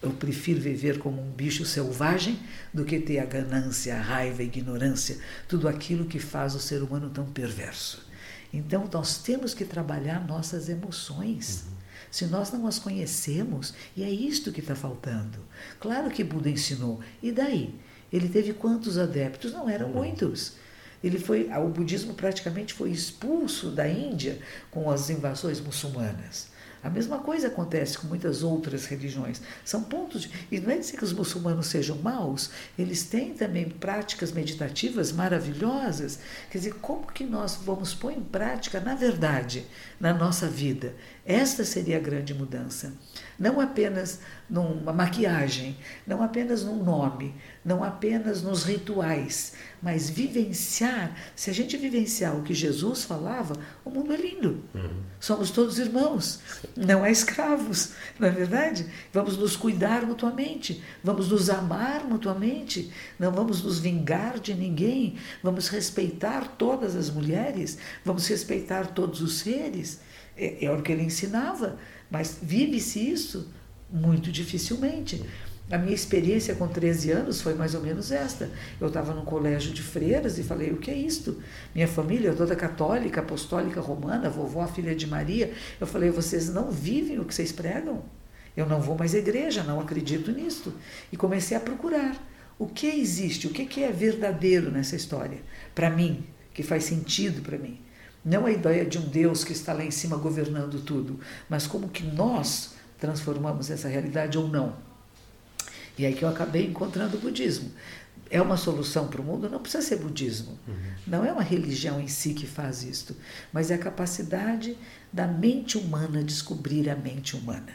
Eu prefiro viver como um bicho selvagem do que ter a ganância, a raiva, a ignorância, tudo aquilo que faz o ser humano tão perverso. Então, nós temos que trabalhar nossas emoções. Uhum se nós não as conhecemos, e é isto que está faltando. Claro que Buda ensinou, e daí? Ele teve quantos adeptos? Não eram muitos. Ele foi, o budismo praticamente foi expulso da Índia com as invasões muçulmanas. A mesma coisa acontece com muitas outras religiões. São pontos. De, e não é dizer que os muçulmanos sejam maus, eles têm também práticas meditativas maravilhosas. Quer dizer, como que nós vamos pôr em prática, na verdade, na nossa vida? Esta seria a grande mudança. Não apenas numa maquiagem, não apenas num nome, não apenas nos rituais, mas vivenciar. Se a gente vivenciar o que Jesus falava, o mundo é lindo. Uhum. Somos todos irmãos, não é escravos, não é verdade? Vamos nos cuidar mutuamente, vamos nos amar mutuamente, não vamos nos vingar de ninguém, vamos respeitar todas as mulheres, vamos respeitar todos os seres. É, é o que ele ensinava, mas vive-se isso muito dificilmente. A minha experiência com 13 anos foi mais ou menos esta. Eu estava num colégio de freiras e falei: o que é isto? Minha família é toda católica, apostólica romana, vovó, filha de Maria. Eu falei: vocês não vivem o que vocês pregam? Eu não vou mais à igreja, não acredito nisto. E comecei a procurar o que existe, o que é verdadeiro nessa história, para mim, que faz sentido para mim. Não a ideia de um Deus que está lá em cima governando tudo, mas como que nós transformamos essa realidade ou não. E aí que eu acabei encontrando o budismo. É uma solução para o mundo? Não precisa ser budismo. Uhum. Não é uma religião em si que faz isto, mas é a capacidade da mente humana descobrir a mente humana.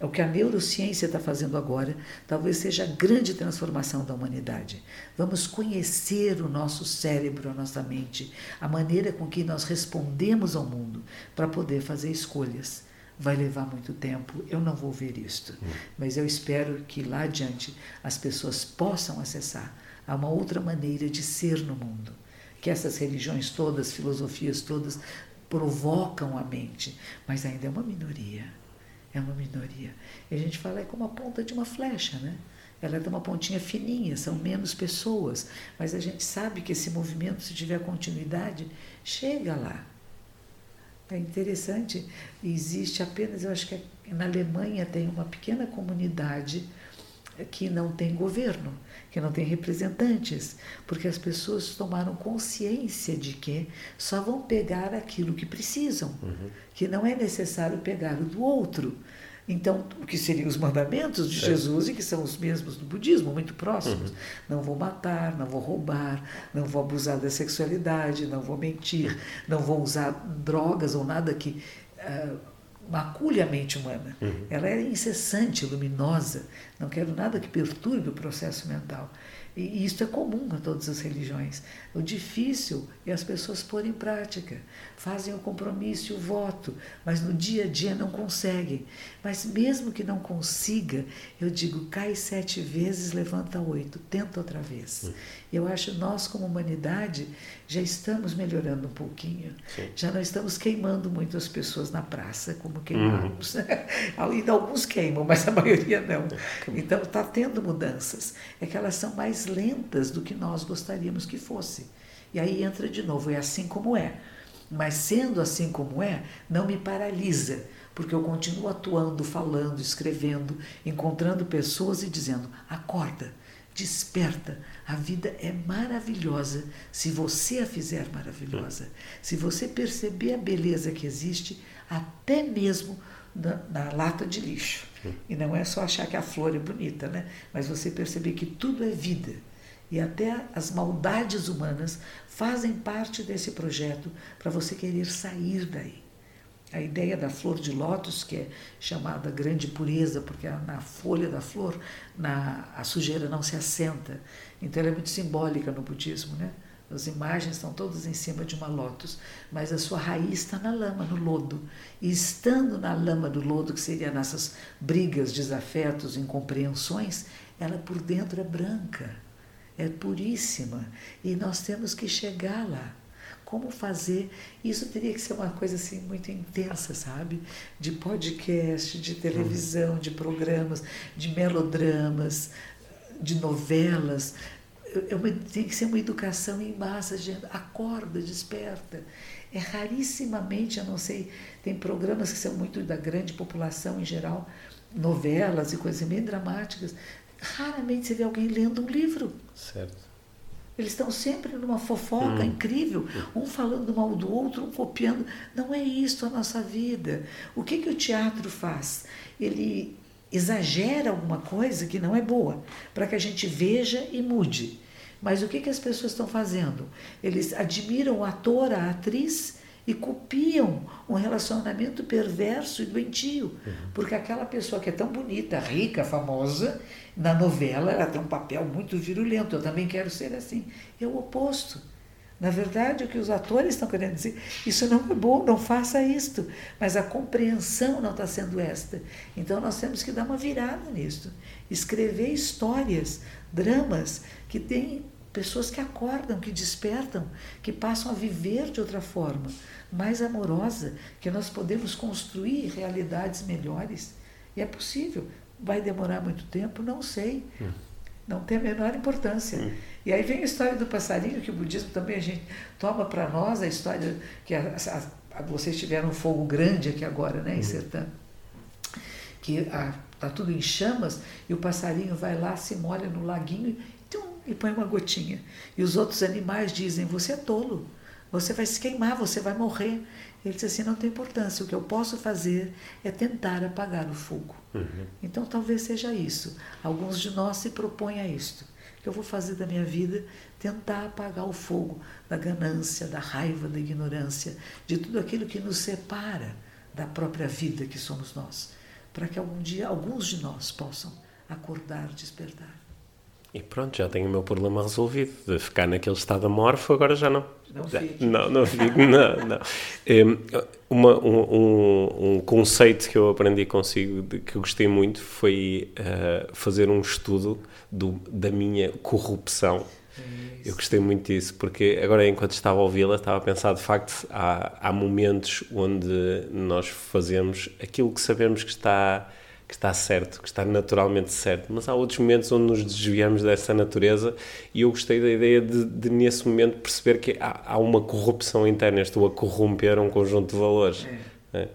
É o que a neurociência está fazendo agora, talvez seja a grande transformação da humanidade. Vamos conhecer o nosso cérebro, a nossa mente, a maneira com que nós respondemos ao mundo para poder fazer escolhas vai levar muito tempo, eu não vou ver isto. Hum. Mas eu espero que lá adiante as pessoas possam acessar a uma outra maneira de ser no mundo. Que essas religiões todas, filosofias todas, provocam a mente, mas ainda é uma minoria. É uma minoria. E a gente fala é como a ponta de uma flecha, né? Ela é de uma pontinha fininha, são menos pessoas, mas a gente sabe que esse movimento, se tiver continuidade, chega lá. É interessante, existe apenas, eu acho que na Alemanha tem uma pequena comunidade que não tem governo, que não tem representantes, porque as pessoas tomaram consciência de que só vão pegar aquilo que precisam, uhum. que não é necessário pegar o do outro. Então, o que seriam os mandamentos de Jesus e que são os mesmos do budismo, muito próximos. Uhum. Não vou matar, não vou roubar, não vou abusar da sexualidade, não vou mentir, não vou usar drogas ou nada que uh, macule a mente humana. Uhum. Ela é incessante, luminosa. Não quero nada que perturbe o processo mental. E isso é comum a todas as religiões. O difícil é as pessoas porem em prática. Fazem o compromisso e o voto, mas no dia a dia não conseguem. Mas mesmo que não consiga, eu digo, cai sete vezes, levanta oito, tenta outra vez. Hum. Eu acho nós, como humanidade, já estamos melhorando um pouquinho. Sim. Já não estamos queimando muito as pessoas na praça, como queimamos. Uhum. Ainda alguns queimam, mas a maioria não. Então está tendo mudanças. É que elas são mais lentas do que nós gostaríamos que fosse. E aí entra de novo, é assim como é. Mas sendo assim como é, não me paralisa, porque eu continuo atuando, falando, escrevendo, encontrando pessoas e dizendo: acorda, desperta. A vida é maravilhosa se você a fizer maravilhosa. Se você perceber a beleza que existe, até mesmo na, na lata de lixo. E não é só achar que a flor é bonita, né? Mas você perceber que tudo é vida. E até as maldades humanas fazem parte desse projeto para você querer sair daí. A ideia da flor de lótus, que é chamada grande pureza, porque na folha da flor na, a sujeira não se assenta. Então ela é muito simbólica no budismo, né? As imagens estão todas em cima de uma lótus, mas a sua raiz está na lama, no lodo. E estando na lama do lodo, que seria nessas brigas, desafetos, incompreensões, ela por dentro é branca, é puríssima. E nós temos que chegar lá. Como fazer? Isso teria que ser uma coisa assim muito intensa, sabe? De podcast, de televisão, de programas, de melodramas, de novelas é uma, tem que ser uma educação em massa, gente. Acorda, desperta. É rarissimamente, eu não sei, tem programas que são muito da grande população em geral, novelas e coisas bem dramáticas. Raramente você vê alguém lendo um livro. Certo. Eles estão sempre numa fofoca hum. incrível, um falando mal do outro, um copiando. Não é isso a nossa vida. O que, que o teatro faz? Ele exagera alguma coisa que não é boa, para que a gente veja e mude. Mas o que, que as pessoas estão fazendo? Eles admiram o ator, a atriz e copiam um relacionamento perverso e doentio. Uhum. Porque aquela pessoa que é tão bonita, rica, famosa, na novela ela tem um papel muito virulento. Eu também quero ser assim. É o oposto. Na verdade, o que os atores estão querendo dizer, isso não é bom, não faça isto. Mas a compreensão não está sendo esta. Então nós temos que dar uma virada nisto. Escrever histórias, dramas que têm pessoas que acordam, que despertam, que passam a viver de outra forma, mais amorosa, que nós podemos construir realidades melhores. E é possível. Vai demorar muito tempo? Não sei. Hum. Não tem a menor importância. Hum. E aí vem a história do passarinho, que o budismo também a gente toma para nós, a história que a, a, a, vocês tiveram um fogo grande aqui agora, né, em hum. Sertã. Que está tudo em chamas e o passarinho vai lá, se molha no laguinho e põe uma gotinha. E os outros animais dizem: Você é tolo, você vai se queimar, você vai morrer. Ele diz assim: Não tem importância, o que eu posso fazer é tentar apagar o fogo. Uhum. Então talvez seja isso. Alguns de nós se propõem a isto. O que eu vou fazer da minha vida? Tentar apagar o fogo da ganância, da raiva, da ignorância, de tudo aquilo que nos separa da própria vida que somos nós. Para que algum dia alguns de nós possam acordar, despertar. E pronto, já tenho o meu problema resolvido. De ficar naquele estado amorfo, agora já não. Não fico. Não, não fico, não, não. Um, uma, um, um, conceito que eu aprendi consigo, de, que eu gostei muito, foi uh, fazer um estudo do, da minha corrupção. É eu gostei muito disso, porque agora, enquanto estava a ouvi-la, estava a pensar, de facto, há, há momentos onde nós fazemos aquilo que sabemos que está que está certo, que está naturalmente certo, mas há outros momentos onde nos desviamos dessa natureza e eu gostei da ideia de, de nesse momento, perceber que há, há, uma corrupção interna, estou a corromper um conjunto de valores. É.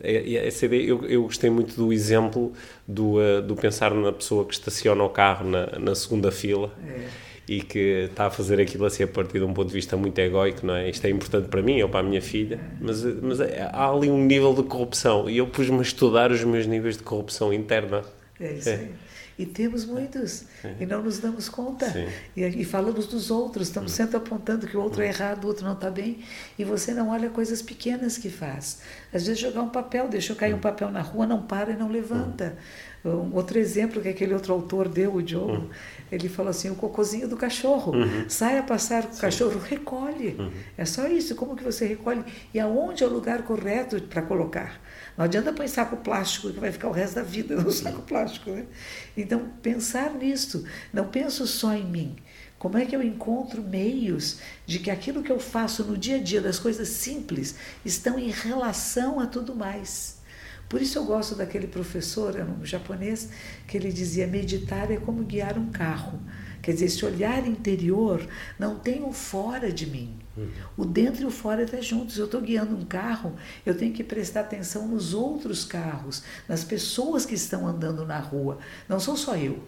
É. Essa ideia, eu, eu gostei muito do exemplo do, uh, do pensar na pessoa que estaciona o carro na, na segunda fila. É e que está a fazer aquilo assim a partir de um ponto de vista muito egóico, não é? Isto é importante para mim ou para a minha filha, mas, mas é, há ali um nível de corrupção e eu pus-me a estudar os meus níveis de corrupção interna. É isso é. aí. E temos muitos, é. e não nos damos conta. E, e, falamos dos outros, estamos hum. sempre apontando que o outro é errado, o outro não está bem, e você não olha coisas pequenas que faz. Às vezes jogar um papel, deixou cair um hum. papel na rua, não para e não levanta. Um outro exemplo que aquele outro autor deu, o Joe, uhum. ele falou assim, o cocozinho do cachorro, uhum. sai a passar com o cachorro, recolhe. Uhum. É só isso, como que você recolhe? E aonde é o lugar correto para colocar? Não adianta pôr em saco plástico, que vai ficar o resto da vida no saco plástico. Né? Então, pensar nisso, não penso só em mim. Como é que eu encontro meios de que aquilo que eu faço no dia a dia, das coisas simples, estão em relação a tudo mais? Por isso eu gosto daquele professor, era um japonês, que ele dizia: meditar é como guiar um carro. Quer dizer, esse olhar interior não tem o fora de mim. Uhum. O dentro e o fora estão juntos. Eu estou guiando um carro, eu tenho que prestar atenção nos outros carros, nas pessoas que estão andando na rua. Não sou só eu.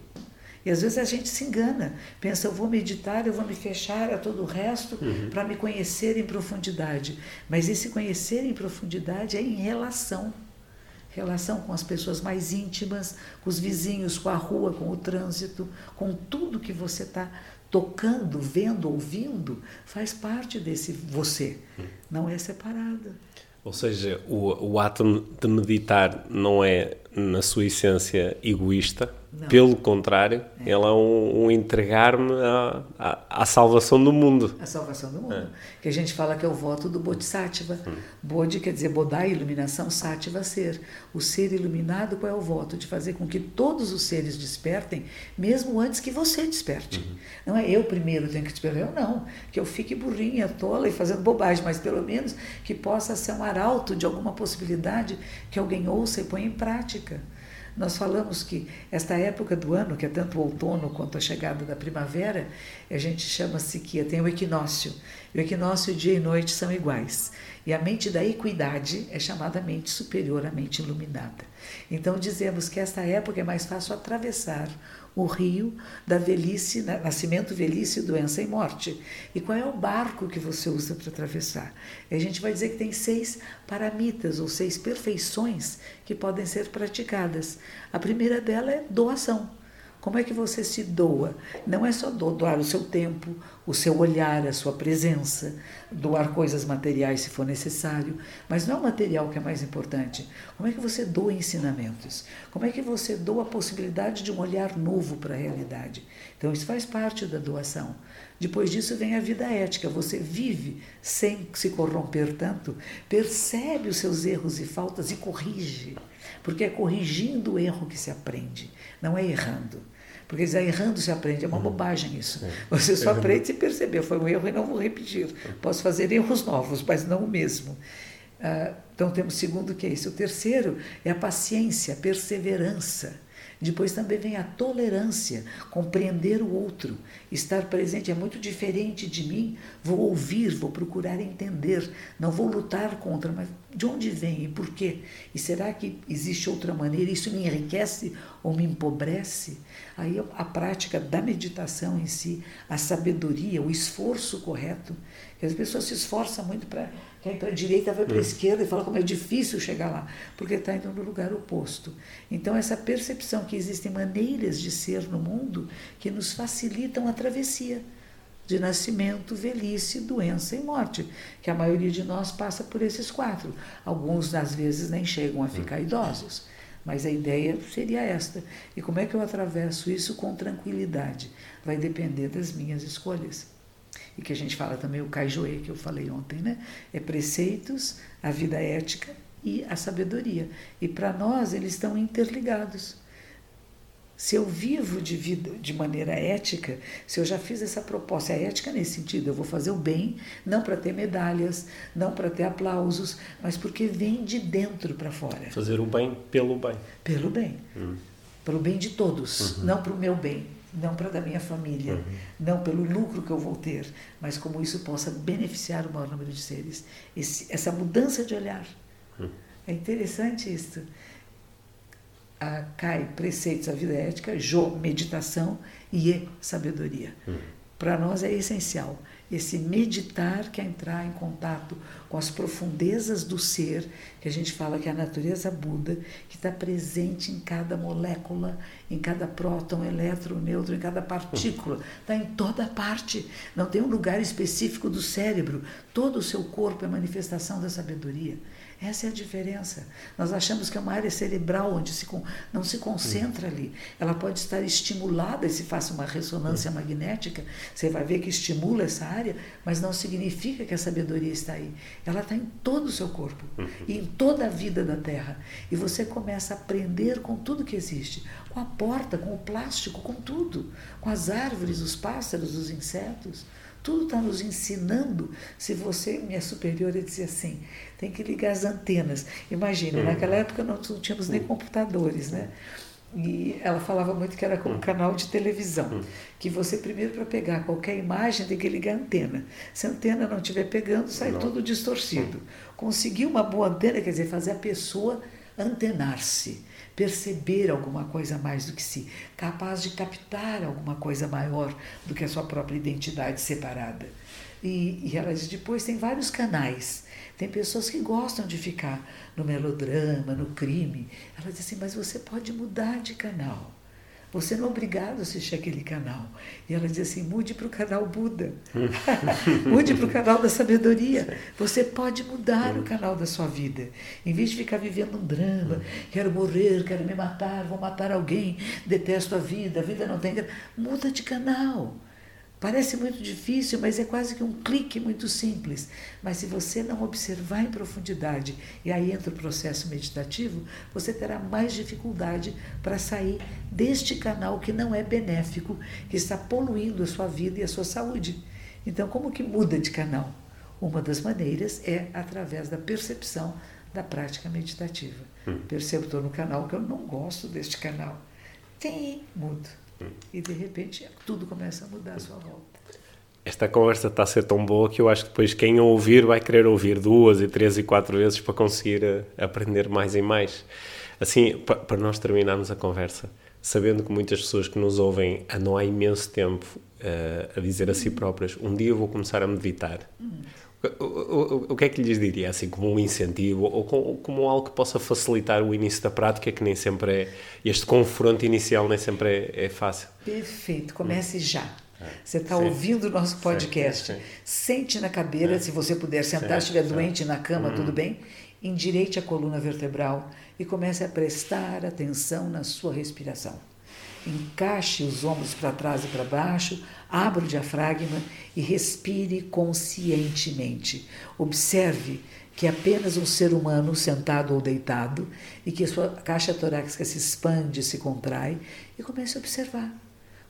E às vezes a gente se engana, pensa, eu vou meditar, eu vou me fechar a todo o resto uhum. para me conhecer em profundidade. Mas esse conhecer em profundidade é em relação relação com as pessoas mais íntimas, com os vizinhos, com a rua, com o trânsito, com tudo que você está tocando, vendo, ouvindo, faz parte desse você, não é separado. Ou seja, o, o ato de meditar não é, na sua essência, egoísta, não. Pelo contrário, é. ele é um, um entregar-me à, à, à, salvação do mundo. A salvação do mundo. É. Que a gente fala que é o voto do Bodhisattva. Hum. Bodhi quer dizer Bodai, iluminação, Sattva, ser. O ser iluminado, qual é o voto? De fazer com que todos os seres despertem, mesmo antes que você desperte. Uhum. Não é eu primeiro tenho que despertar, eu não. Que eu fique burrinha, tola e fazendo bobagem, mas pelo menos que possa ser um arauto de alguma possibilidade que alguém ouça e ponha em prática. Nós falamos que esta época do ano, que é tanto o outono quanto a chegada da primavera, a gente chama-se que tem o equinócio. O equinócio, dia e noite são iguais. E a mente da equidade é chamada mente superior à mente iluminada. Então dizemos que esta época é mais fácil atravessar o rio da velhice, nascimento, velhice, doença e morte. E qual é o barco que você usa para atravessar? E a gente vai dizer que tem seis paramitas ou seis perfeições que podem ser praticadas. A primeira dela é doação. Como é que você se doa? Não é só doar o seu tempo, o seu olhar, a sua presença, doar coisas materiais se for necessário, mas não é o material que é mais importante. Como é que você doa ensinamentos? Como é que você doa a possibilidade de um olhar novo para a realidade? Então, isso faz parte da doação. Depois disso vem a vida ética. Você vive sem se corromper tanto, percebe os seus erros e faltas e corrige. Porque é corrigindo o erro que se aprende, não é errando. Porque errando se aprende, é uma uhum. bobagem isso. É. Você só aprende se perceber, foi um erro e não vou repetir. Posso fazer erros novos, mas não o mesmo. Ah, então temos o segundo que é isso. O terceiro é a paciência, a perseverança. Depois também vem a tolerância, compreender o outro, estar presente é muito diferente de mim. Vou ouvir, vou procurar entender, não vou lutar contra, mas de onde vem e por quê? E será que existe outra maneira? Isso me enriquece ou me empobrece? Aí a prática da meditação em si, a sabedoria, o esforço correto, que as pessoas se esforçam muito para quer ir para a direita, vai para a hum. esquerda e fala como é difícil chegar lá, porque está indo no lugar oposto. Então, essa percepção que existem maneiras de ser no mundo que nos facilitam a travessia de nascimento, velhice, doença e morte, que a maioria de nós passa por esses quatro. Alguns, às vezes, nem chegam a ficar hum. idosos. Mas a ideia seria esta. E como é que eu atravesso isso com tranquilidade? Vai depender das minhas escolhas e que a gente fala também o Kaijoe, que eu falei ontem, né? É preceitos, a vida ética e a sabedoria. E para nós eles estão interligados. Se eu vivo de vida de maneira ética, se eu já fiz essa proposta, é ética nesse sentido, eu vou fazer o bem, não para ter medalhas, não para ter aplausos, mas porque vem de dentro para fora. Fazer o bem pelo bem. Pelo bem. Hum. Pelo bem de todos, uhum. não para o meu bem não para da minha família, uhum. não pelo lucro que eu vou ter, mas como isso possa beneficiar o maior número de seres. Esse, essa mudança de olhar. Uhum. É interessante isso. A CAI, preceitos, a vida ética, Jo, meditação e E, sabedoria. Uhum. Para nós é essencial. Esse meditar que é entrar em contato com as profundezas do ser, que a gente fala que é a natureza Buda, que está presente em cada molécula, em cada próton, elétron, nêutron, em cada partícula, está em toda parte. Não tem um lugar específico do cérebro. Todo o seu corpo é manifestação da sabedoria. Essa é a diferença. Nós achamos que é uma área cerebral onde se, não se concentra ali. Ela pode estar estimulada, e se faça uma ressonância magnética, você vai ver que estimula essa área, mas não significa que a sabedoria está aí. Ela está em todo o seu corpo e em toda a vida da Terra. E você começa a aprender com tudo que existe com a porta, com o plástico, com tudo, com as árvores, os pássaros, os insetos. Tudo está nos ensinando. Se você, minha superiora, dizia assim: tem que ligar as antenas. Imagina, hum. naquela época não, não tínhamos nem hum. computadores, né? E ela falava muito que era como um hum. canal de televisão, hum. que você primeiro para pegar qualquer imagem tem que ligar a antena. Se a antena não estiver pegando, sai não. tudo distorcido. Conseguir uma boa antena, quer dizer, fazer a pessoa antenar-se perceber alguma coisa mais do que si, capaz de captar alguma coisa maior do que a sua própria identidade separada. E, e ela diz: depois tem vários canais. Tem pessoas que gostam de ficar no melodrama, no crime. Ela diz assim: mas você pode mudar de canal. Você não é obrigado a assistir aquele canal. E ela diz assim: mude para o canal Buda. mude para o canal da sabedoria. Você pode mudar o canal da sua vida. Em vez de ficar vivendo um drama, quero morrer, quero me matar, vou matar alguém, detesto a vida, a vida não tem. Muda de canal. Parece muito difícil, mas é quase que um clique muito simples. Mas se você não observar em profundidade, e aí entra o processo meditativo, você terá mais dificuldade para sair deste canal que não é benéfico, que está poluindo a sua vida e a sua saúde. Então, como que muda de canal? Uma das maneiras é através da percepção da prática meditativa. Hum. Percebo, estou no canal que eu não gosto deste canal. Tem, mudo. E de repente tudo começa a mudar à sua volta. Esta conversa está a ser tão boa que eu acho que depois quem ouvir vai querer ouvir duas e três e quatro vezes para conseguir eh, aprender mais e mais. Assim, para nós terminarmos a conversa, sabendo que muitas pessoas que nos ouvem não há imenso tempo uh, a dizer a si próprias: um dia eu vou começar a meditar. Hum. O, o, o, que é que lhes diria, assim, como um incentivo ou como, como, algo que possa facilitar o início da prática, que nem sempre é, este confronto inicial nem sempre é, é fácil? Perfeito, comece hum. já. Você está ouvindo o nosso podcast. Sim, sim. Sente na cadeira, é. se você puder sentar, se estiver doente na cama, hum. tudo bem. Endireite a coluna vertebral e comece a prestar atenção na sua respiração. Encaixe os ombros para trás e para baixo, abra o diafragma e respire conscientemente. Observe que é apenas um ser humano sentado ou deitado e que a sua caixa torácica se expande, se contrai e comece a observar.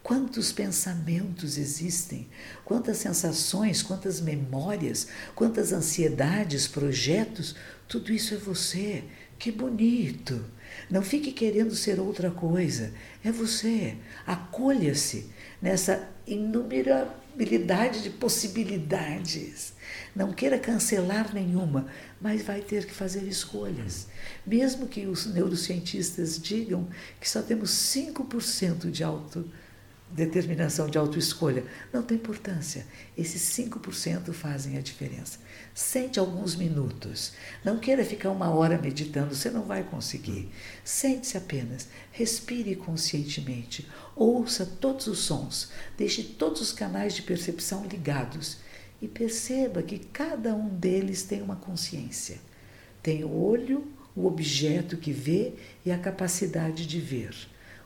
Quantos pensamentos existem, quantas sensações, quantas memórias, quantas ansiedades, projetos, tudo isso é você. Que bonito! Não fique querendo ser outra coisa. É você. Acolha-se nessa inumerabilidade de possibilidades. Não queira cancelar nenhuma, mas vai ter que fazer escolhas. Mesmo que os neurocientistas digam que só temos 5% de auto determinação de autoescolha. Não tem importância. Esses 5% fazem a diferença. Sente alguns minutos. Não queira ficar uma hora meditando, você não vai conseguir. Sente-se apenas. Respire conscientemente. Ouça todos os sons. Deixe todos os canais de percepção ligados. E perceba que cada um deles tem uma consciência. Tem o olho, o objeto que vê e a capacidade de ver.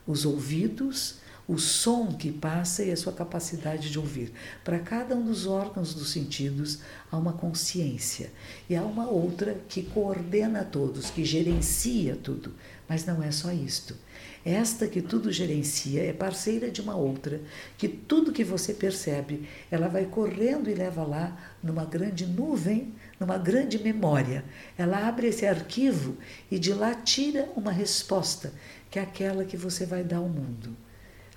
Os ouvidos, o som que passa e a sua capacidade de ouvir. Para cada um dos órgãos dos sentidos há uma consciência e há uma outra que coordena todos, que gerencia tudo. Mas não é só isto. Esta que tudo gerencia é parceira de uma outra, que tudo que você percebe, ela vai correndo e leva lá numa grande nuvem, numa grande memória. Ela abre esse arquivo e de lá tira uma resposta, que é aquela que você vai dar ao mundo.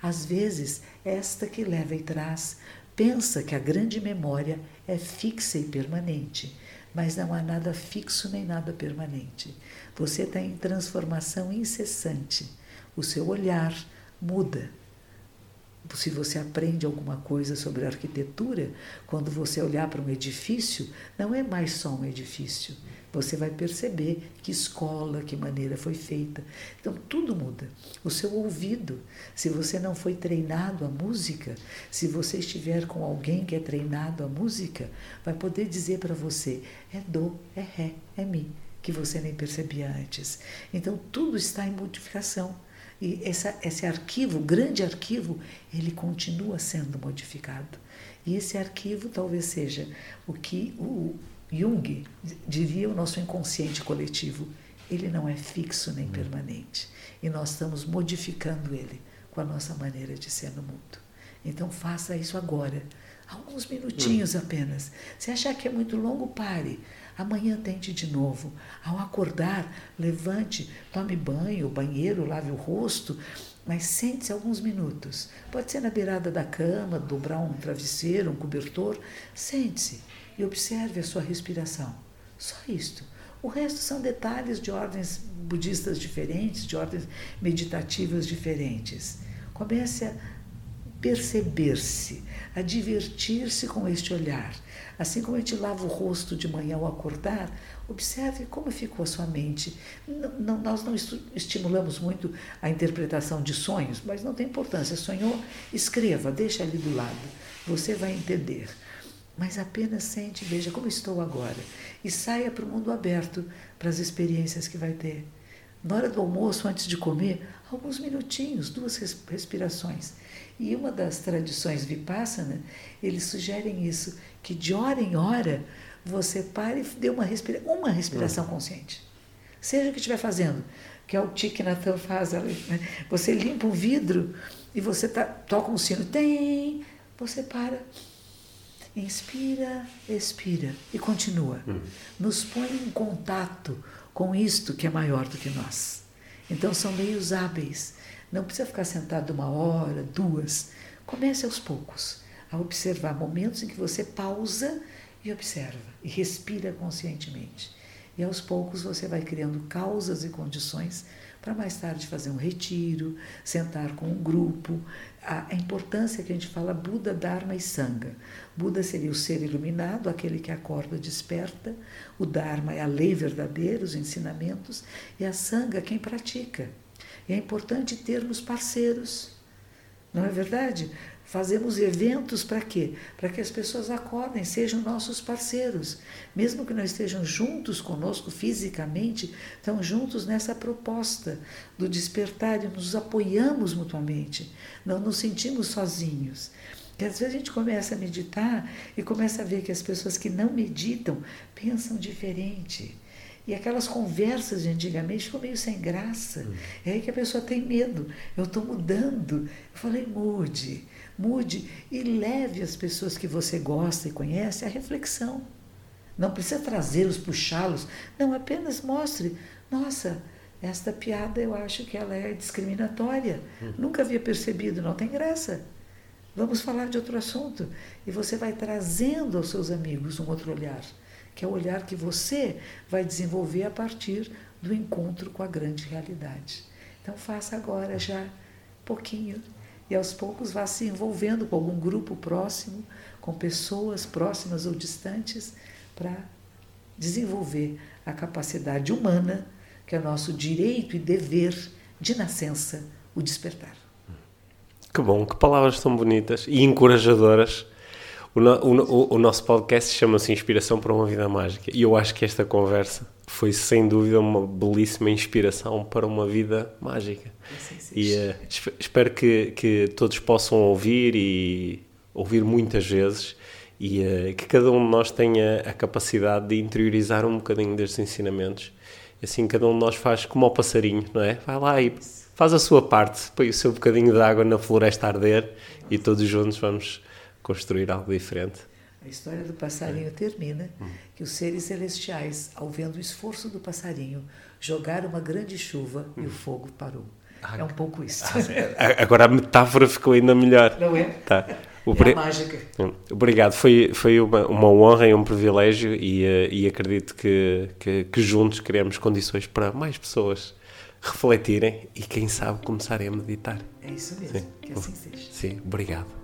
Às vezes, esta que leva e traz pensa que a grande memória é fixa e permanente, mas não há nada fixo nem nada permanente. Você está em transformação incessante. O seu olhar muda. se você aprende alguma coisa sobre arquitetura, quando você olhar para um edifício, não é mais só um edifício. Você vai perceber que escola, que maneira foi feita. Então tudo muda. O seu ouvido, se você não foi treinado a música, se você estiver com alguém que é treinado a música, vai poder dizer para você: é do, é ré, é mi, que você nem percebia antes. Então tudo está em modificação. E essa, esse arquivo, grande arquivo, ele continua sendo modificado. E esse arquivo talvez seja o que o Jung diria o nosso inconsciente coletivo. Ele não é fixo nem permanente. E nós estamos modificando ele com a nossa maneira de ser no mundo. Então faça isso agora. Alguns minutinhos apenas. Se achar que é muito longo, pare. Amanhã tente de novo. Ao acordar, levante, tome banho, banheiro, lave o rosto, mas sente-se alguns minutos. Pode ser na beirada da cama, dobrar um travesseiro, um cobertor. Sente-se e observe a sua respiração. Só isto. O resto são detalhes de ordens budistas diferentes, de ordens meditativas diferentes. Comece a perceber-se, a divertir-se com este olhar. Assim como a gente lava o rosto de manhã ao acordar, observe como ficou a sua mente. Não, não, nós não estimulamos muito a interpretação de sonhos, mas não tem importância. Sonhou, escreva, deixa ali do lado. Você vai entender. Mas apenas sente, veja como estou agora. E saia para o mundo aberto, para as experiências que vai ter. Na hora do almoço, antes de comer, alguns minutinhos, duas respirações. E uma das tradições vipassana, eles sugerem isso, que de hora em hora você pare e dê uma, respira uma respiração consciente. Seja o que estiver fazendo, que é o Thich Nhat faz, né? você limpa um vidro e você tá, toca um sino, tem, você para, inspira, expira e continua. Hum. Nos põe em contato com isto que é maior do que nós. Então são meios hábeis não precisa ficar sentado uma hora, duas. Comece aos poucos a observar momentos em que você pausa e observa e respira conscientemente. E aos poucos você vai criando causas e condições para mais tarde fazer um retiro, sentar com um grupo. A, importância que a gente fala Buda, Dharma e Sangha. Buda seria o ser iluminado, aquele que acorda, desperta. O Dharma é a lei verdadeira, os ensinamentos. E a Sangha, quem pratica. E é importante termos parceiros, não é verdade? Fazemos eventos para quê? Para que as pessoas acordem, sejam nossos parceiros. Mesmo que não estejam juntos conosco fisicamente, estão juntos nessa proposta do despertar e nos apoiamos mutuamente. Não nos sentimos sozinhos. E às vezes a gente começa a meditar e começa a ver que as pessoas que não meditam pensam diferente e aquelas conversas de antigamente ficam meio sem graça. Hum. É aí que a pessoa tem medo. Eu estou mudando. Eu falei, mude, mude e leve as pessoas que você gosta e conhece à reflexão. Não precisa trazê-los, puxá-los. Não, apenas mostre. Nossa, esta piada eu acho que ela é discriminatória. Hum. Nunca havia percebido, não tem graça. Vamos falar de outro assunto. E você vai trazendo aos seus amigos um outro olhar que é o olhar que você vai desenvolver a partir do encontro com a grande realidade. Então faça agora já pouquinho e aos poucos vá se envolvendo com algum grupo próximo, com pessoas próximas ou distantes, para desenvolver a capacidade humana, que é nosso direito e dever de nascença, o despertar. Que bom, que palavras tão bonitas e encorajadoras o, no, o, o, nosso podcast chama-se Inspiração para uma Vida Mágica e eu acho que esta conversa foi sem dúvida uma belíssima inspiração para uma vida mágica. E uh, espero que, que todos possam ouvir e ouvir muitas vezes e uh, que cada um de nós tenha a capacidade de interiorizar um bocadinho destes ensinamentos. Assim, cada um de nós faz como ao passarinho, não é? Vai lá e faz a sua parte, põe o seu bocadinho de água na floresta a arder e todos juntos vamos construir algo diferente. A história do passarinho termina que os seres celestiais, ao vendo o esforço do passarinho, jogaram uma grande chuva e o fogo parou. Ah, é um pouco isso. Ah, agora a metáfora ficou ainda melhor. Não é? Tá. É a mágica. Hum, obrigado, foi, foi uma, uma honra e um privilégio e, uh, e acredito que, que, que juntos criamos condições para mais pessoas refletirem e, quem sabe, começarem a meditar. É isso mesmo. Sim. Que assim seja. Sim, obrigado.